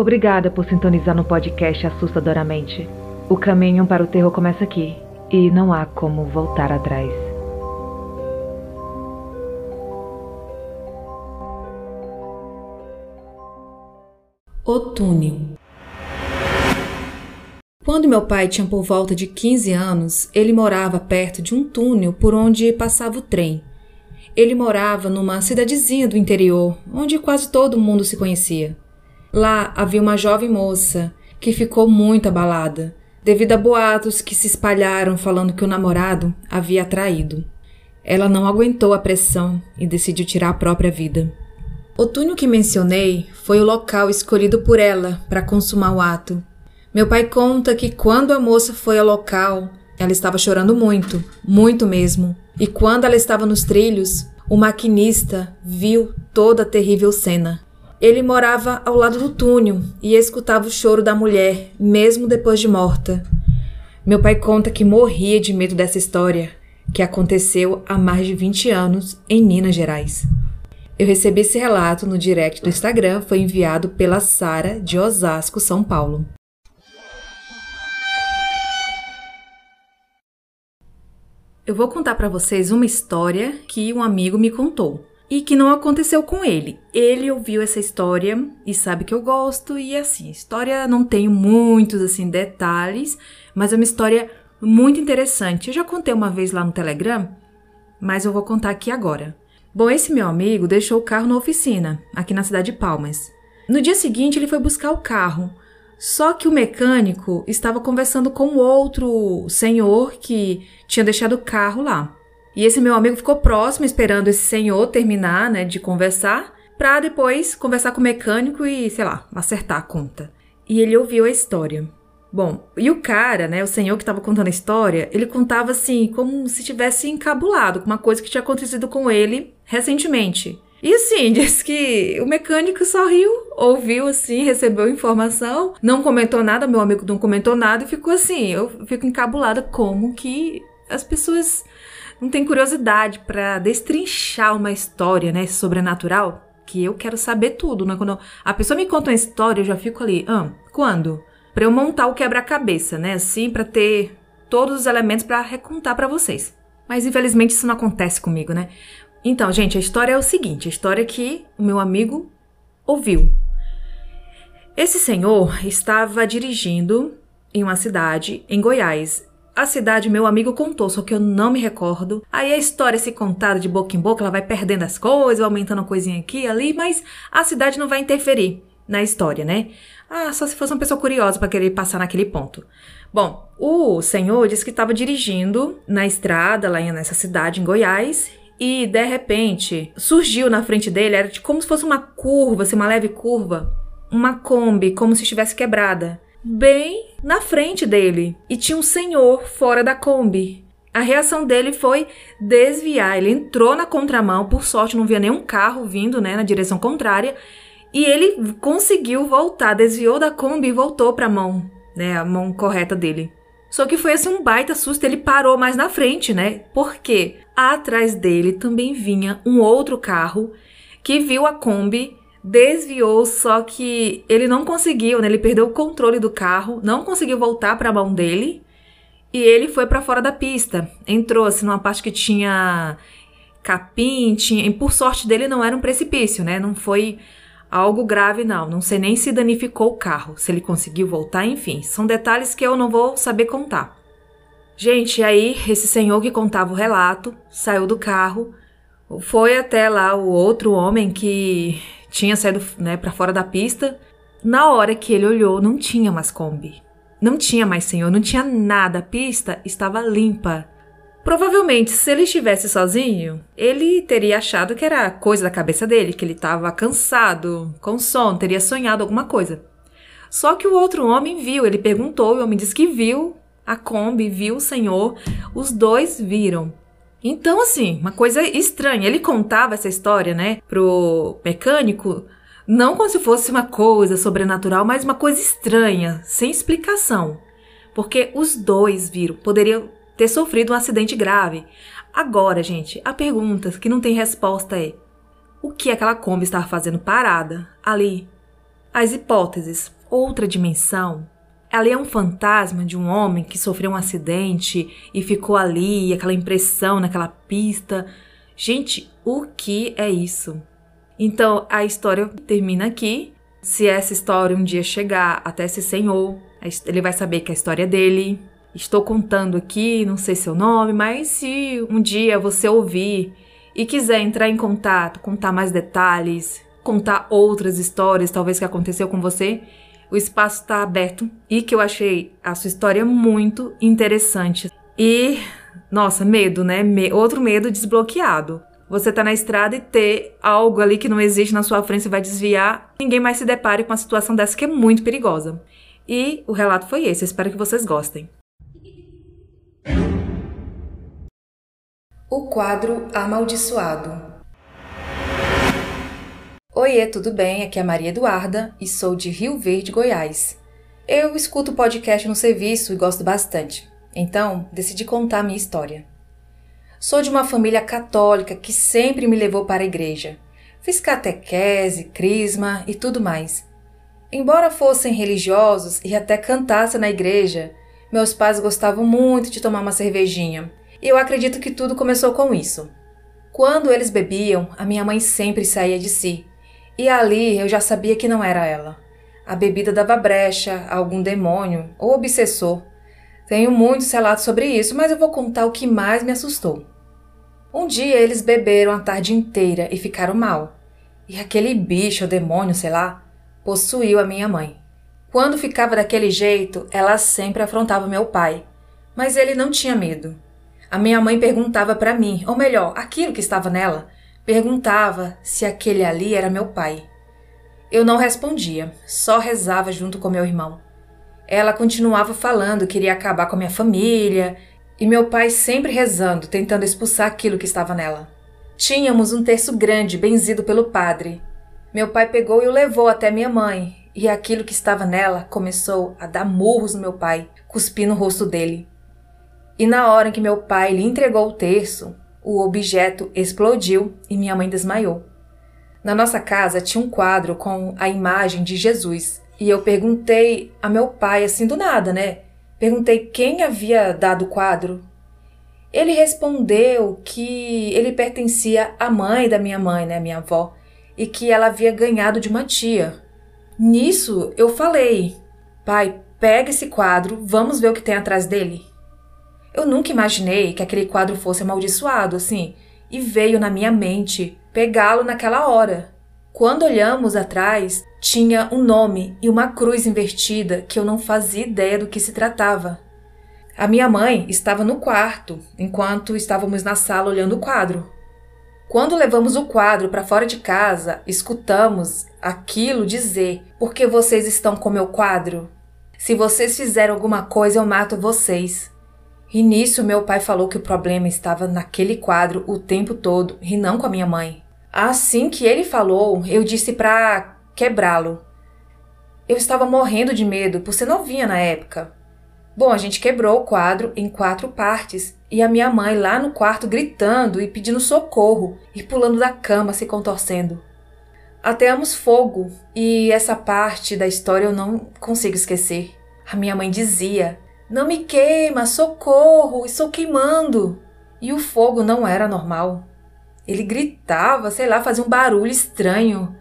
Obrigada por sintonizar no podcast Assustadoramente. O caminho para o terror começa aqui e não há como voltar atrás. O túnel. Quando meu pai tinha por volta de 15 anos, ele morava perto de um túnel por onde passava o trem. Ele morava numa cidadezinha do interior, onde quase todo mundo se conhecia. Lá havia uma jovem moça que ficou muito abalada, devido a boatos que se espalharam falando que o namorado havia traído. Ela não aguentou a pressão e decidiu tirar a própria vida. O túnel que mencionei foi o local escolhido por ela para consumar o ato. Meu pai conta que quando a moça foi ao local, ela estava chorando muito, muito mesmo. E quando ela estava nos trilhos, o maquinista viu toda a terrível cena. Ele morava ao lado do túnel e escutava o choro da mulher, mesmo depois de morta. Meu pai conta que morria de medo dessa história, que aconteceu há mais de 20 anos em Minas Gerais. Eu recebi esse relato no direct do Instagram, foi enviado pela Sara de Osasco, São Paulo. Eu vou contar para vocês uma história que um amigo me contou e que não aconteceu com ele. Ele ouviu essa história e sabe que eu gosto e assim, história não tem muitos assim detalhes, mas é uma história muito interessante. Eu já contei uma vez lá no Telegram, mas eu vou contar aqui agora. Bom, esse meu amigo deixou o carro na oficina, aqui na cidade de Palmas. No dia seguinte, ele foi buscar o carro. Só que o mecânico estava conversando com outro senhor que tinha deixado o carro lá. E esse meu amigo ficou próximo, esperando esse senhor terminar, né, de conversar, para depois conversar com o mecânico e, sei lá, acertar a conta. E ele ouviu a história. Bom, e o cara, né, o senhor que estava contando a história, ele contava assim, como se tivesse encabulado com uma coisa que tinha acontecido com ele recentemente. E assim, diz que o mecânico sorriu, ouviu assim, recebeu informação, não comentou nada, meu amigo não comentou nada e ficou assim. Eu fico encabulada como que as pessoas não têm curiosidade para destrinchar uma história, né, sobrenatural, que eu quero saber tudo, né? Quando a pessoa me conta uma história, eu já fico ali, ah, quando? para eu montar o quebra-cabeça, né? Assim, para ter todos os elementos para recontar para vocês. Mas infelizmente isso não acontece comigo, né? Então, gente, a história é o seguinte: a história que o meu amigo ouviu. Esse senhor estava dirigindo em uma cidade em Goiás. A cidade meu amigo contou, só que eu não me recordo. Aí a história se contada de boca em boca, ela vai perdendo as coisas, aumentando uma coisinha aqui ali, mas a cidade não vai interferir na história, né? Ah, só se fosse uma pessoa curiosa para querer passar naquele ponto. Bom, o senhor disse que estava dirigindo na estrada lá nessa cidade em Goiás e de repente surgiu na frente dele, era como se fosse uma curva, assim, uma leve curva, uma Kombi, como se estivesse quebrada, bem na frente dele. E tinha um senhor fora da Kombi. A reação dele foi desviar. Ele entrou na contramão, por sorte não via nenhum carro vindo, né, na direção contrária. E ele conseguiu voltar, desviou da Kombi e voltou para a mão, né, a mão correta dele. Só que foi assim um baita susto, ele parou mais na frente, né? Porque atrás dele também vinha um outro carro que viu a Kombi, desviou, só que ele não conseguiu, né? Ele perdeu o controle do carro, não conseguiu voltar para a mão dele. E ele foi para fora da pista. Entrou assim numa parte que tinha capim, tinha, e por sorte dele não era um precipício, né? Não foi algo grave não, não sei nem se danificou o carro, se ele conseguiu voltar, enfim, são detalhes que eu não vou saber contar. Gente, aí esse senhor que contava o relato saiu do carro, foi até lá o outro homem que tinha saído né, para fora da pista. Na hora que ele olhou, não tinha mais Kombi. Não tinha mais senhor, não tinha nada. A pista estava limpa. Provavelmente, se ele estivesse sozinho, ele teria achado que era coisa da cabeça dele, que ele estava cansado, com sono, teria sonhado alguma coisa. Só que o outro homem viu, ele perguntou, o homem disse que viu a Kombi, viu o senhor, os dois viram. Então, assim, uma coisa estranha. Ele contava essa história, né, pro mecânico, não como se fosse uma coisa sobrenatural, mas uma coisa estranha, sem explicação. Porque os dois viram, poderiam ter sofrido um acidente grave. Agora, gente, a pergunta que não tem resposta é: o que aquela Kombi estava fazendo parada ali as hipóteses. Outra dimensão. Ali é um fantasma de um homem que sofreu um acidente e ficou ali, aquela impressão naquela pista. Gente, o que é isso? Então a história termina aqui. Se essa história um dia chegar até esse senhor, ele vai saber que a história é dele. Estou contando aqui, não sei seu nome, mas se um dia você ouvir e quiser entrar em contato, contar mais detalhes, contar outras histórias, talvez que aconteceu com você, o espaço está aberto e que eu achei a sua história muito interessante. E, nossa, medo, né? Me outro medo desbloqueado. Você tá na estrada e ter algo ali que não existe na sua frente, você vai desviar, ninguém mais se depare com uma situação dessa que é muito perigosa. E o relato foi esse, espero que vocês gostem. O quadro Amaldiçoado Oiê, tudo bem? Aqui é a Maria Eduarda e sou de Rio Verde, Goiás. Eu escuto podcast no serviço e gosto bastante, então decidi contar minha história. Sou de uma família católica que sempre me levou para a igreja. Fiz catequese, crisma e tudo mais. Embora fossem religiosos e até cantassem na igreja, meus pais gostavam muito de tomar uma cervejinha. E eu acredito que tudo começou com isso. Quando eles bebiam, a minha mãe sempre saía de si e ali eu já sabia que não era ela. A bebida dava brecha a algum demônio ou obsessor. Tenho muitos relatos sobre isso, mas eu vou contar o que mais me assustou. Um dia eles beberam a tarde inteira e ficaram mal. E aquele bicho, ou demônio, sei lá, possuiu a minha mãe. Quando ficava daquele jeito, ela sempre afrontava meu pai, mas ele não tinha medo. A minha mãe perguntava para mim, ou melhor, aquilo que estava nela, Perguntava se aquele ali era meu pai. Eu não respondia, só rezava junto com meu irmão. Ela continuava falando que iria acabar com a minha família, e meu pai sempre rezando, tentando expulsar aquilo que estava nela. Tínhamos um terço grande benzido pelo padre. Meu pai pegou e o levou até minha mãe, e aquilo que estava nela começou a dar murros no meu pai, cuspindo no rosto dele. E na hora em que meu pai lhe entregou o terço, o objeto explodiu e minha mãe desmaiou. Na nossa casa tinha um quadro com a imagem de Jesus e eu perguntei a meu pai, assim do nada, né? Perguntei quem havia dado o quadro. Ele respondeu que ele pertencia à mãe da minha mãe, né, minha avó, e que ela havia ganhado de uma tia. Nisso eu falei: Pai, pega esse quadro, vamos ver o que tem atrás dele. Eu nunca imaginei que aquele quadro fosse amaldiçoado assim, e veio na minha mente pegá-lo naquela hora. Quando olhamos atrás, tinha um nome e uma cruz invertida que eu não fazia ideia do que se tratava. A minha mãe estava no quarto, enquanto estávamos na sala olhando o quadro. Quando levamos o quadro para fora de casa, escutamos aquilo dizer: Por que vocês estão com meu quadro? Se vocês fizerem alguma coisa, eu mato vocês. E nisso meu pai falou que o problema estava naquele quadro o tempo todo e não com a minha mãe. Assim que ele falou, eu disse para quebrá-lo. Eu estava morrendo de medo por ser novinha na época. Bom, a gente quebrou o quadro em quatro partes e a minha mãe lá no quarto gritando e pedindo socorro e pulando da cama se contorcendo. Ateamos fogo e essa parte da história eu não consigo esquecer. A minha mãe dizia não me queima, socorro, estou queimando. E o fogo não era normal. Ele gritava, sei lá, fazia um barulho estranho.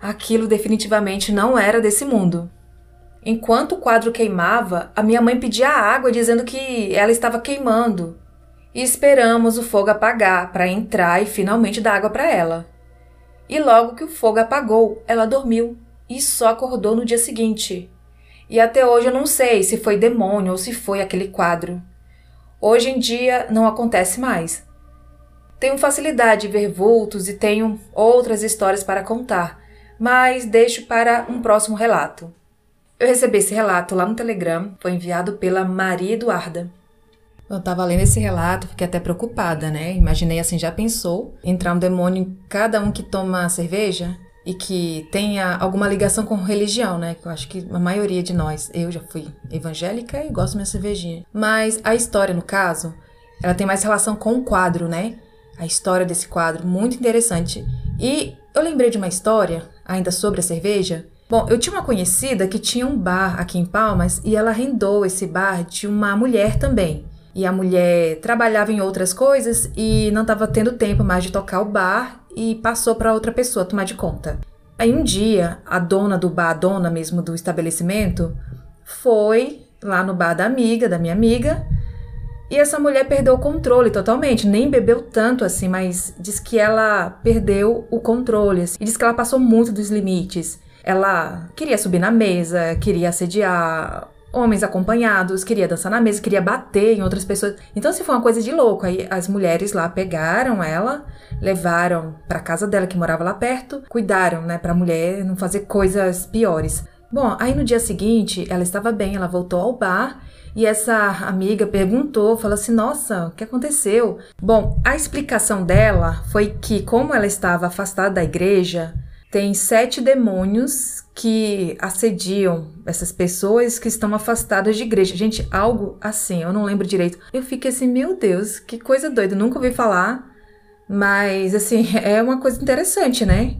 Aquilo definitivamente não era desse mundo. Enquanto o quadro queimava, a minha mãe pedia água dizendo que ela estava queimando. E esperamos o fogo apagar para entrar e finalmente dar água para ela. E logo que o fogo apagou, ela dormiu e só acordou no dia seguinte. E até hoje eu não sei se foi demônio ou se foi aquele quadro. Hoje em dia não acontece mais. Tenho facilidade de ver vultos e tenho outras histórias para contar, mas deixo para um próximo relato. Eu recebi esse relato lá no Telegram, foi enviado pela Maria Eduarda. Eu estava lendo esse relato, fiquei até preocupada, né? Imaginei assim, já pensou entrar um demônio em cada um que toma cerveja? E que tenha alguma ligação com religião, né? Que eu acho que a maioria de nós, eu já fui evangélica e gosto da minha cervejinha. Mas a história, no caso, ela tem mais relação com o quadro, né? A história desse quadro, muito interessante. E eu lembrei de uma história, ainda sobre a cerveja, Bom, eu tinha uma conhecida que tinha um bar aqui em Palmas e ela arrendou esse bar de uma mulher também. E a mulher trabalhava em outras coisas e não estava tendo tempo mais de tocar o bar e passou para outra pessoa tomar de conta. Aí um dia, a dona do bar, a dona mesmo do estabelecimento, foi lá no bar da amiga, da minha amiga, e essa mulher perdeu o controle totalmente, nem bebeu tanto assim, mas diz que ela perdeu o controle. Assim, e diz que ela passou muito dos limites. Ela queria subir na mesa, queria assediar homens acompanhados, queria dançar na mesa, queria bater em outras pessoas. Então, assim, foi uma coisa de louco. Aí as mulheres lá pegaram ela, levaram para casa dela que morava lá perto, cuidaram, né, para a mulher não fazer coisas piores. Bom, aí no dia seguinte, ela estava bem, ela voltou ao bar e essa amiga perguntou, falou assim: Nossa, o que aconteceu? Bom, a explicação dela foi que, como ela estava afastada da igreja, tem sete demônios que assediam essas pessoas que estão afastadas de igreja. Gente, algo assim, eu não lembro direito. Eu fiquei assim, meu Deus, que coisa doida, nunca ouvi falar. Mas, assim, é uma coisa interessante, né?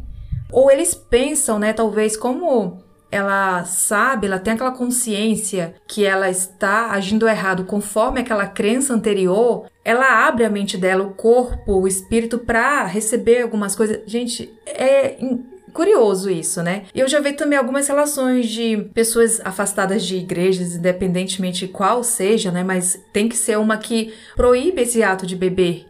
Ou eles pensam, né, talvez, como ela sabe, ela tem aquela consciência que ela está agindo errado conforme aquela crença anterior, ela abre a mente dela, o corpo, o espírito para receber algumas coisas. Gente, é curioso isso, né? Eu já vi também algumas relações de pessoas afastadas de igrejas, independentemente qual seja, né? Mas tem que ser uma que proíbe esse ato de beber.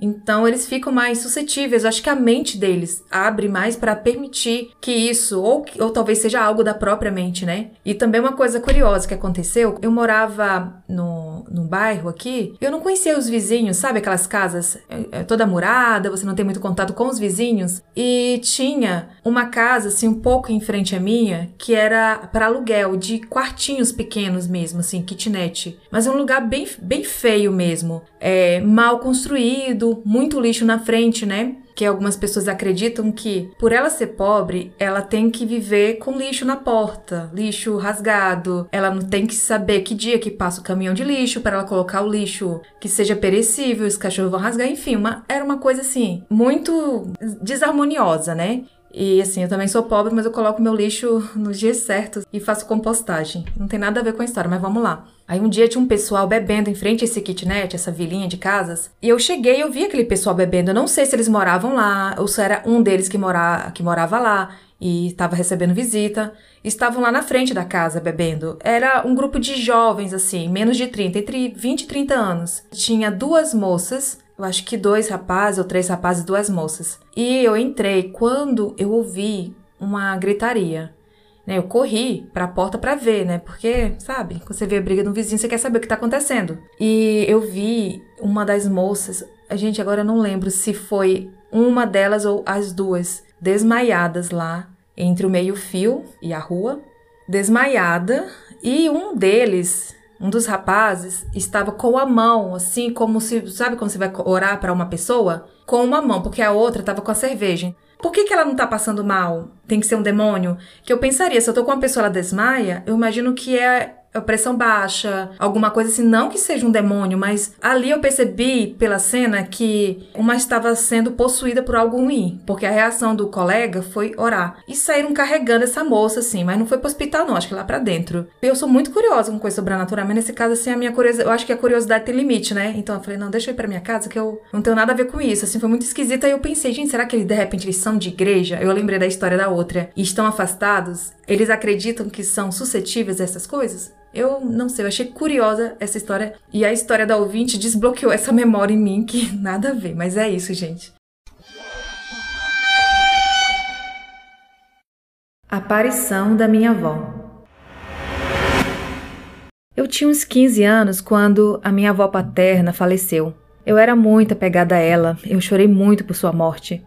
Então eles ficam mais suscetíveis. Acho que a mente deles abre mais para permitir que isso, ou, ou talvez seja algo da própria mente, né? E também uma coisa curiosa que aconteceu: eu morava no, num bairro aqui, eu não conhecia os vizinhos, sabe? Aquelas casas é, é, toda murada, você não tem muito contato com os vizinhos. E tinha uma casa, assim, um pouco em frente à minha, que era para aluguel, de quartinhos pequenos mesmo, assim, kitnet. Mas é um lugar bem, bem feio mesmo. É, mal construído muito lixo na frente, né? Que algumas pessoas acreditam que, por ela ser pobre, ela tem que viver com lixo na porta, lixo rasgado. Ela não tem que saber que dia que passa o caminhão de lixo para ela colocar o lixo que seja perecível, os cachorros vão rasgar, enfim, uma, era uma coisa assim, muito desarmoniosa, né? E assim, eu também sou pobre, mas eu coloco meu lixo nos dias certos e faço compostagem. Não tem nada a ver com a história, mas vamos lá. Aí um dia tinha um pessoal bebendo em frente a esse kitnet, essa vilinha de casas, e eu cheguei e eu vi aquele pessoal bebendo. Eu não sei se eles moravam lá, ou se era um deles que, mora, que morava lá e estava recebendo visita. Estavam lá na frente da casa bebendo. Era um grupo de jovens, assim, menos de 30, entre 20 e 30 anos. Tinha duas moças eu acho que dois rapazes ou três rapazes e duas moças. E eu entrei quando eu ouvi uma gritaria. Né? Eu corri para a porta para ver, né? Porque, sabe, quando você vê a briga de um vizinho, você quer saber o que tá acontecendo. E eu vi uma das moças, a gente agora eu não lembro se foi uma delas ou as duas, desmaiadas lá entre o meio-fio e a rua, desmaiada, e um deles um dos rapazes estava com a mão, assim, como se. Sabe quando você vai orar para uma pessoa? Com uma mão, porque a outra estava com a cerveja. Por que, que ela não tá passando mal? Tem que ser um demônio? Que eu pensaria, se eu tô com uma pessoa, ela desmaia, eu imagino que é pressão baixa, alguma coisa assim, não que seja um demônio, mas ali eu percebi pela cena que uma estava sendo possuída por algo ruim, porque a reação do colega foi orar. E saíram carregando essa moça assim, mas não foi pro hospital não, acho que lá para dentro. Eu sou muito curiosa com coisa sobrenatural, mas nesse caso assim a minha curiosidade, eu acho que a curiosidade tem limite, né? Então eu falei, não, deixa eu ir para minha casa que eu não tenho nada a ver com isso. Assim, foi muito esquisita e eu pensei, gente, será que eles de repente eles são de igreja? Eu lembrei da história da outra e estão afastados? Eles acreditam que são suscetíveis a essas coisas? Eu não sei, eu achei curiosa essa história e a história da ouvinte desbloqueou essa memória em mim que nada a ver, mas é isso, gente. Aparição da minha avó. Eu tinha uns 15 anos quando a minha avó paterna faleceu. Eu era muito apegada a ela, eu chorei muito por sua morte.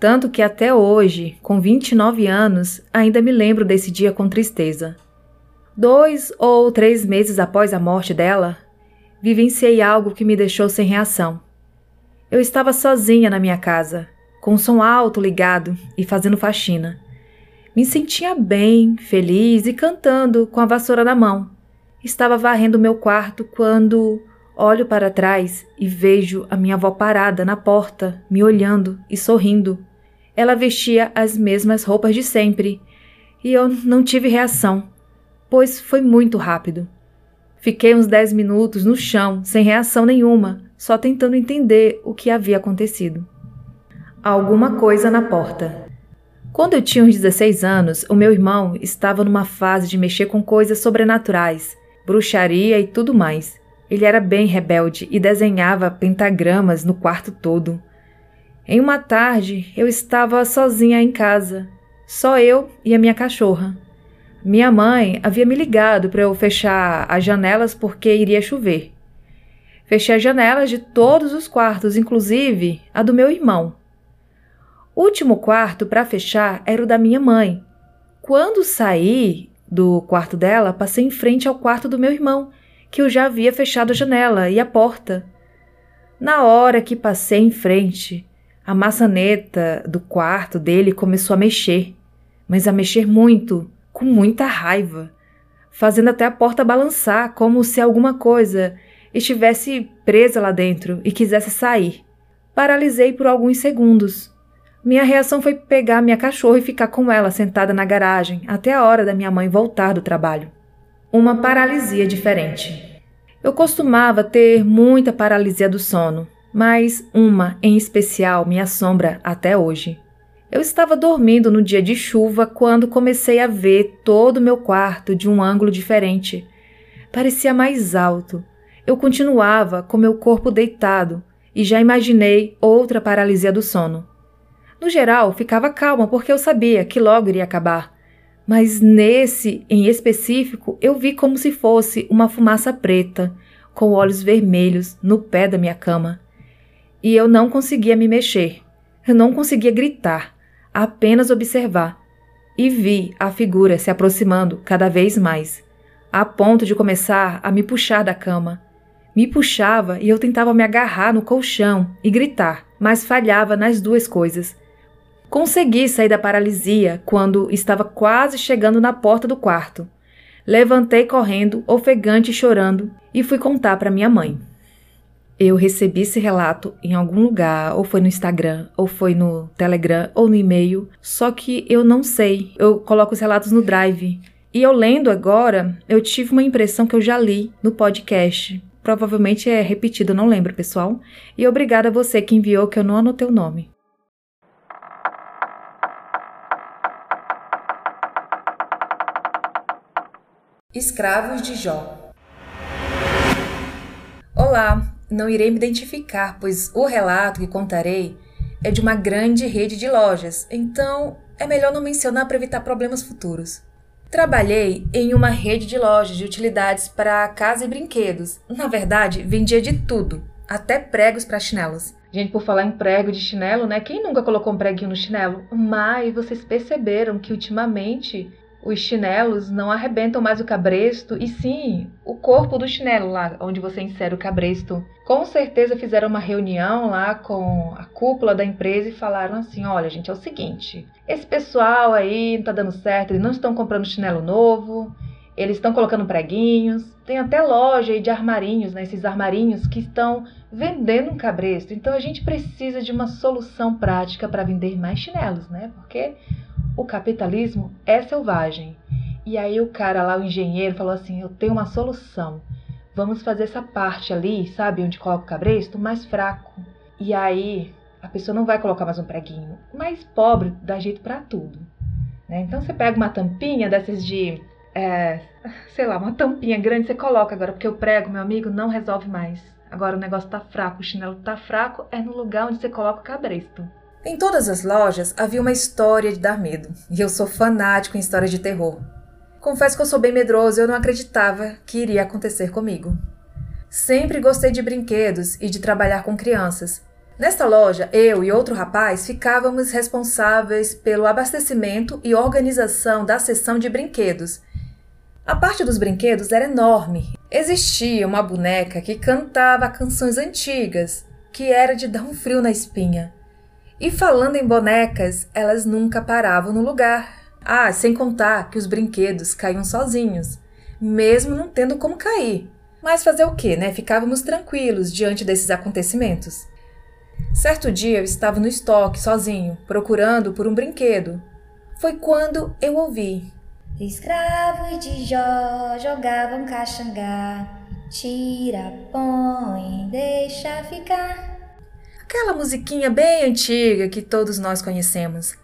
Tanto que até hoje, com 29 anos, ainda me lembro desse dia com tristeza. Dois ou três meses após a morte dela, vivenciei algo que me deixou sem reação. Eu estava sozinha na minha casa, com o som alto ligado e fazendo faxina. Me sentia bem, feliz e cantando com a vassoura na mão. Estava varrendo meu quarto quando olho para trás e vejo a minha avó parada na porta, me olhando e sorrindo. Ela vestia as mesmas roupas de sempre e eu não tive reação, pois foi muito rápido. Fiquei uns dez minutos no chão, sem reação nenhuma, só tentando entender o que havia acontecido. Alguma coisa na porta. Quando eu tinha uns 16 anos, o meu irmão estava numa fase de mexer com coisas sobrenaturais, bruxaria e tudo mais. Ele era bem rebelde e desenhava pentagramas no quarto todo. Em uma tarde, eu estava sozinha em casa, só eu e a minha cachorra. Minha mãe havia me ligado para eu fechar as janelas porque iria chover. Fechei as janelas de todos os quartos, inclusive a do meu irmão. O último quarto para fechar era o da minha mãe. Quando saí do quarto dela, passei em frente ao quarto do meu irmão, que eu já havia fechado a janela e a porta. Na hora que passei em frente, a maçaneta do quarto dele começou a mexer, mas a mexer muito com muita raiva, fazendo até a porta balançar, como se alguma coisa estivesse presa lá dentro e quisesse sair. Paralisei por alguns segundos. Minha reação foi pegar minha cachorra e ficar com ela sentada na garagem até a hora da minha mãe voltar do trabalho. Uma paralisia diferente. Eu costumava ter muita paralisia do sono, mas uma em especial me assombra até hoje. Eu estava dormindo no dia de chuva quando comecei a ver todo o meu quarto de um ângulo diferente. Parecia mais alto. Eu continuava com meu corpo deitado e já imaginei outra paralisia do sono. No geral, ficava calma porque eu sabia que logo iria acabar. Mas nesse em específico, eu vi como se fosse uma fumaça preta, com olhos vermelhos, no pé da minha cama. E eu não conseguia me mexer. Eu não conseguia gritar apenas observar, e vi a figura se aproximando cada vez mais, a ponto de começar a me puxar da cama. Me puxava e eu tentava me agarrar no colchão e gritar, mas falhava nas duas coisas. Consegui sair da paralisia quando estava quase chegando na porta do quarto. Levantei correndo, ofegante e chorando, e fui contar para minha mãe eu recebi esse relato em algum lugar, ou foi no Instagram, ou foi no Telegram, ou no e-mail, só que eu não sei. Eu coloco os relatos no Drive. E eu lendo agora, eu tive uma impressão que eu já li no podcast. Provavelmente é repetido, não lembro, pessoal. E obrigada a você que enviou, que eu não anotei o nome. Escravos de Jó. Olá, não irei me identificar, pois o relato que contarei é de uma grande rede de lojas, então é melhor não mencionar para evitar problemas futuros. Trabalhei em uma rede de lojas de utilidades para casa e brinquedos. Na verdade, vendia de tudo, até pregos para chinelos. Gente, por falar em prego de chinelo, né? Quem nunca colocou um preguinho no chinelo? Mas vocês perceberam que ultimamente os chinelos não arrebentam mais o cabresto, e sim o corpo do chinelo lá onde você insere o cabresto. Com certeza fizeram uma reunião lá com a cúpula da empresa e falaram assim: olha, gente, é o seguinte, esse pessoal aí não tá dando certo, eles não estão comprando chinelo novo, eles estão colocando preguinhos, tem até loja aí de armarinhos, né? Esses armarinhos que estão vendendo um cabresto. Então a gente precisa de uma solução prática para vender mais chinelos, né? Porque o capitalismo é selvagem. E aí o cara lá, o engenheiro, falou assim: Eu tenho uma solução. Vamos fazer essa parte ali, sabe, onde coloca o cabresto, mais fraco. E aí a pessoa não vai colocar mais um preguinho. Mais pobre dá jeito para tudo. Né? Então você pega uma tampinha dessas de. É, sei lá, uma tampinha grande, você coloca agora, porque o prego, meu amigo, não resolve mais. Agora o negócio tá fraco, o chinelo tá fraco, é no lugar onde você coloca o cabresto. Em todas as lojas havia uma história de dar medo, e eu sou fanático em histórias de terror. Confesso que eu sou bem medroso e eu não acreditava que iria acontecer comigo. Sempre gostei de brinquedos e de trabalhar com crianças. Nesta loja, eu e outro rapaz ficávamos responsáveis pelo abastecimento e organização da seção de brinquedos. A parte dos brinquedos era enorme. Existia uma boneca que cantava canções antigas, que era de dar um frio na espinha. E falando em bonecas, elas nunca paravam no lugar. Ah, sem contar que os brinquedos caíam sozinhos, mesmo não tendo como cair. Mas fazer o quê, né? Ficávamos tranquilos diante desses acontecimentos. Certo dia eu estava no estoque sozinho, procurando por um brinquedo. foi quando eu ouvi. Escravo de Jó jogavam caxangá, tira, põe, deixa ficar. Aquela musiquinha bem antiga que todos nós conhecemos.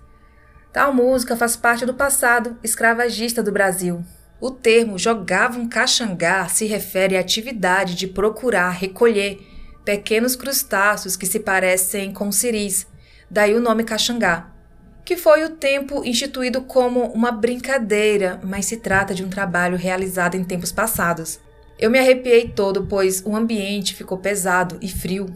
Tal música faz parte do passado escravagista do Brasil. O termo jogavam caxangá se refere à atividade de procurar recolher pequenos crustáceos que se parecem com ciris, daí o nome caxangá que foi o tempo instituído como uma brincadeira, mas se trata de um trabalho realizado em tempos passados. Eu me arrepiei todo, pois o ambiente ficou pesado e frio.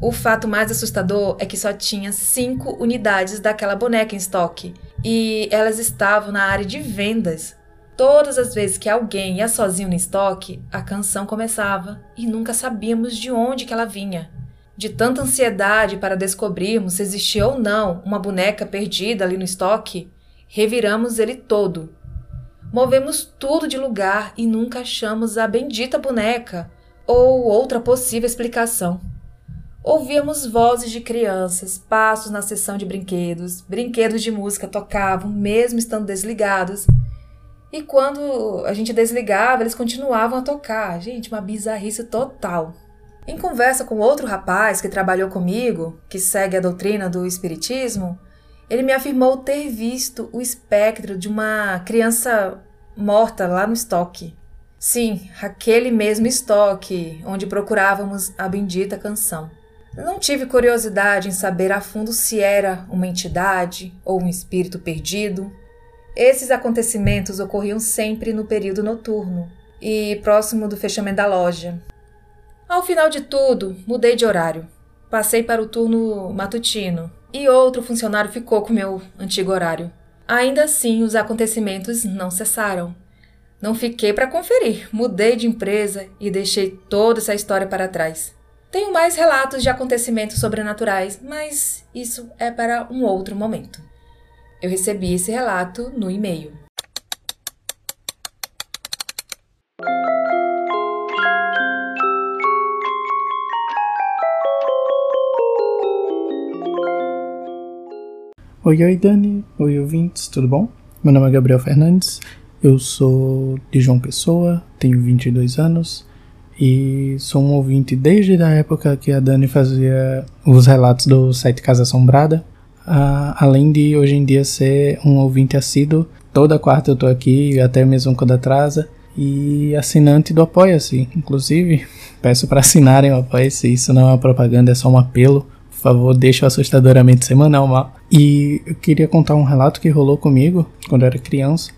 O fato mais assustador é que só tinha cinco unidades daquela boneca em estoque e elas estavam na área de vendas. Todas as vezes que alguém ia sozinho no estoque, a canção começava e nunca sabíamos de onde que ela vinha. De tanta ansiedade para descobrirmos se existia ou não uma boneca perdida ali no estoque, reviramos ele todo. Movemos tudo de lugar e nunca achamos a bendita boneca ou outra possível explicação. Ouvíamos vozes de crianças, passos na seção de brinquedos, brinquedos de música tocavam, mesmo estando desligados. E quando a gente desligava, eles continuavam a tocar. Gente, uma bizarrice total. Em conversa com outro rapaz que trabalhou comigo, que segue a doutrina do Espiritismo, ele me afirmou ter visto o espectro de uma criança morta lá no estoque. Sim, aquele mesmo estoque onde procurávamos a bendita canção. Não tive curiosidade em saber a fundo se era uma entidade ou um espírito perdido. Esses acontecimentos ocorriam sempre no período noturno e próximo do fechamento da loja, ao final de tudo, mudei de horário. Passei para o turno matutino e outro funcionário ficou com meu antigo horário. Ainda assim, os acontecimentos não cessaram. Não fiquei para conferir, mudei de empresa e deixei toda essa história para trás. Tenho mais relatos de acontecimentos sobrenaturais, mas isso é para um outro momento. Eu recebi esse relato no e-mail. Oi, oi Dani, oi ouvintes, tudo bom? Meu nome é Gabriel Fernandes, eu sou de João Pessoa, tenho 22 anos e sou um ouvinte desde a época que a Dani fazia os relatos do site Casa Assombrada, uh, além de hoje em dia ser um ouvinte assíduo, toda quarta eu tô aqui, até mesmo quando atrasa, e assinante do Apoia-se, inclusive peço para assinarem o Apoia-se, isso não é uma propaganda, é só um apelo por favor, deixa o assustadoramente semanal. E eu queria contar um relato que rolou comigo quando eu era criança.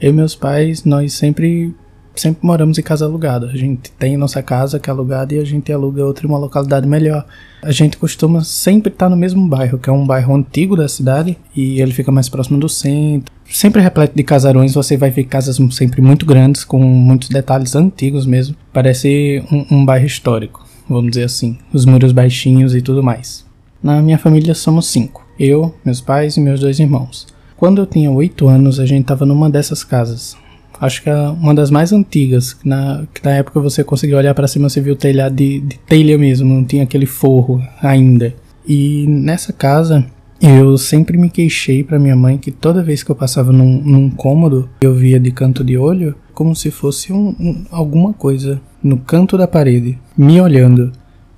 Eu e meus pais, nós sempre sempre moramos em casa alugada. A gente tem nossa casa que é alugada e a gente aluga outra em uma localidade melhor. A gente costuma sempre estar no mesmo bairro, que é um bairro antigo da cidade e ele fica mais próximo do centro. Sempre repleto de casarões, você vai ver casas sempre muito grandes, com muitos detalhes antigos mesmo. Parece um, um bairro histórico vamos dizer assim, os muros baixinhos e tudo mais. Na minha família somos cinco: eu, meus pais e meus dois irmãos. Quando eu tinha oito anos, a gente estava numa dessas casas. Acho que é uma das mais antigas, que na, que na época você conseguia olhar para cima e viu o telhado de, de telha mesmo, não tinha aquele forro ainda. E nessa casa, eu sempre me queixei para minha mãe que toda vez que eu passava num, num cômodo, eu via de canto de olho como se fosse um, um, alguma coisa no canto da parede, me olhando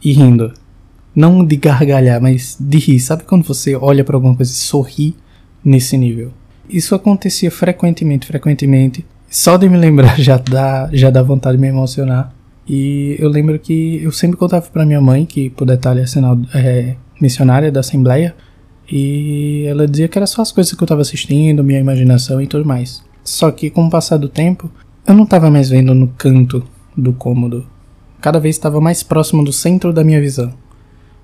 e rindo. Não de gargalhar, mas de rir. Sabe quando você olha para alguma coisa e sorri nesse nível? Isso acontecia frequentemente, frequentemente. Só de me lembrar já dá, já dá vontade de me emocionar. E eu lembro que eu sempre contava para minha mãe, que por detalhe é, sinal, é missionária da Assembleia, e ela dizia que era só as coisas que eu estava assistindo, minha imaginação e tudo mais. Só que com o passar do tempo, eu não estava mais vendo no canto do cômodo. Cada vez estava mais próximo do centro da minha visão.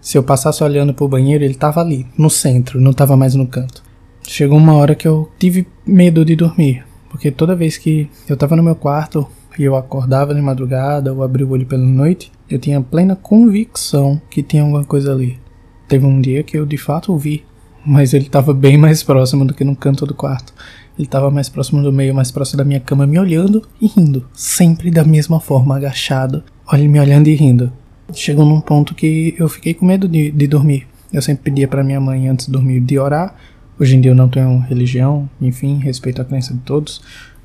Se eu passasse olhando para o banheiro, ele estava ali, no centro, não estava mais no canto. Chegou uma hora que eu tive medo de dormir, porque toda vez que eu estava no meu quarto e eu acordava de madrugada ou abria o olho pela noite, eu tinha plena convicção que tinha alguma coisa ali. Teve um dia que eu de fato ouvi, mas ele estava bem mais próximo do que no canto do quarto. Ele estava mais próximo do meio, mais próximo da minha cama, me olhando e rindo, sempre da mesma forma, agachado, olha me olhando e rindo. Chegou num ponto que eu fiquei com medo de, de dormir. Eu sempre pedia para minha mãe antes de dormir de orar, Hoje em dia eu não tenho religião, enfim, respeito a crença de todos,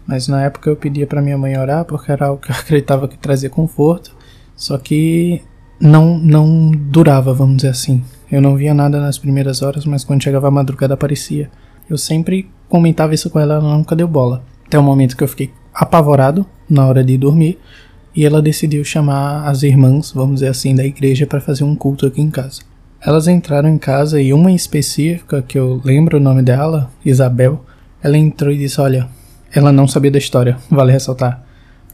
mas na época eu pedia para minha mãe orar porque era algo que eu acreditava que trazia conforto, só que não não durava, vamos dizer assim. Eu não via nada nas primeiras horas, mas quando chegava a madrugada aparecia. Eu sempre comentava isso com ela, ela nunca deu bola. Até o momento que eu fiquei apavorado na hora de dormir e ela decidiu chamar as irmãs, vamos dizer assim, da igreja para fazer um culto aqui em casa. Elas entraram em casa e uma em específica, que eu lembro o nome dela, Isabel, ela entrou e disse: Olha, ela não sabia da história, vale ressaltar.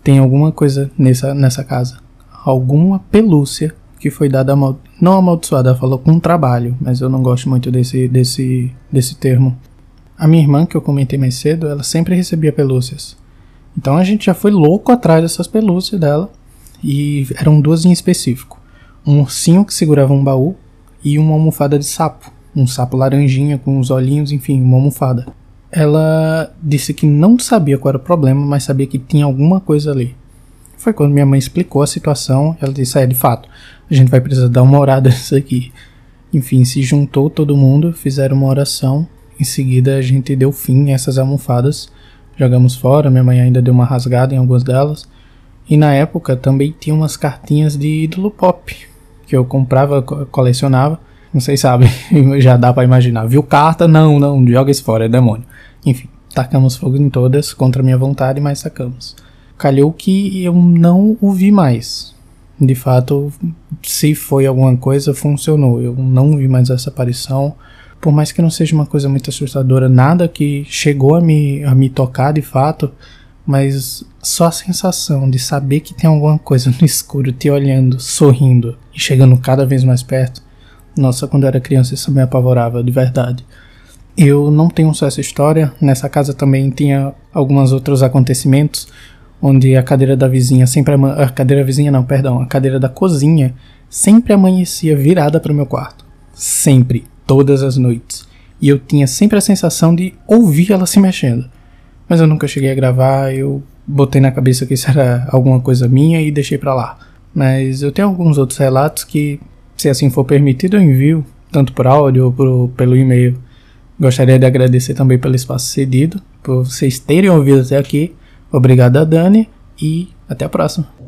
Tem alguma coisa nessa, nessa casa. Alguma pelúcia que foi dada amal não amaldiçoada, ela falou com trabalho, mas eu não gosto muito desse, desse, desse termo. A minha irmã, que eu comentei mais cedo, ela sempre recebia pelúcias. Então a gente já foi louco atrás dessas pelúcias dela. E eram duas em específico: um ursinho que segurava um baú e uma almofada de sapo. Um sapo laranjinha com os olhinhos, enfim, uma almofada. Ela disse que não sabia qual era o problema, mas sabia que tinha alguma coisa ali. Foi quando minha mãe explicou a situação. Ela disse: É, de fato, a gente vai precisar dar uma orada nisso aqui. Enfim, se juntou todo mundo, fizeram uma oração. Em seguida, a gente deu fim a essas almofadas jogamos fora, minha mãe ainda deu uma rasgada em algumas delas. E na época também tinha umas cartinhas de ídolo pop que eu comprava, colecionava. Não sei se sabe, já dá para imaginar. Viu carta? Não, não, joga isso fora, é demônio. Enfim, tacamos fogo em todas contra minha vontade, mas sacamos. Calhou que eu não o vi mais. De fato, se foi alguma coisa, funcionou. Eu não vi mais essa aparição por mais que não seja uma coisa muito assustadora, nada que chegou a me, a me tocar de fato, mas só a sensação de saber que tem alguma coisa no escuro te olhando, sorrindo e chegando cada vez mais perto. Nossa, quando eu era criança isso me apavorava, de verdade. Eu não tenho só essa história, nessa casa também tinha alguns outros acontecimentos, onde a cadeira da vizinha sempre a cadeira vizinha não, perdão, a cadeira da cozinha sempre amanhecia virada para o meu quarto. Sempre todas as noites. E eu tinha sempre a sensação de ouvir ela se mexendo. Mas eu nunca cheguei a gravar, eu botei na cabeça que isso era alguma coisa minha e deixei para lá. Mas eu tenho alguns outros relatos que, se assim for permitido, eu envio, tanto por áudio ou pelo e-mail. Gostaria de agradecer também pelo espaço cedido, por vocês terem ouvido até aqui. Obrigado a Dani e até a próxima.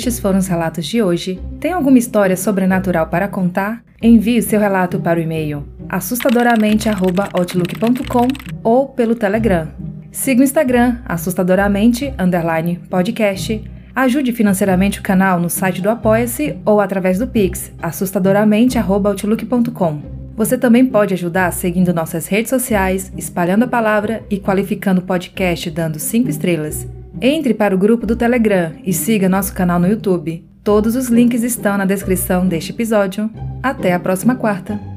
Estes foram os relatos de hoje. Tem alguma história sobrenatural para contar? Envie seu relato para o e-mail assustadoramente@outlook.com ou pelo Telegram. Siga o Instagram assustadoramente podcast. Ajude financeiramente o canal no site do Apoia-se ou através do Pix assustadoramente@outlook.com. Você também pode ajudar seguindo nossas redes sociais, espalhando a palavra e qualificando o podcast dando 5 estrelas. Entre para o grupo do Telegram e siga nosso canal no YouTube. Todos os links estão na descrição deste episódio. Até a próxima quarta!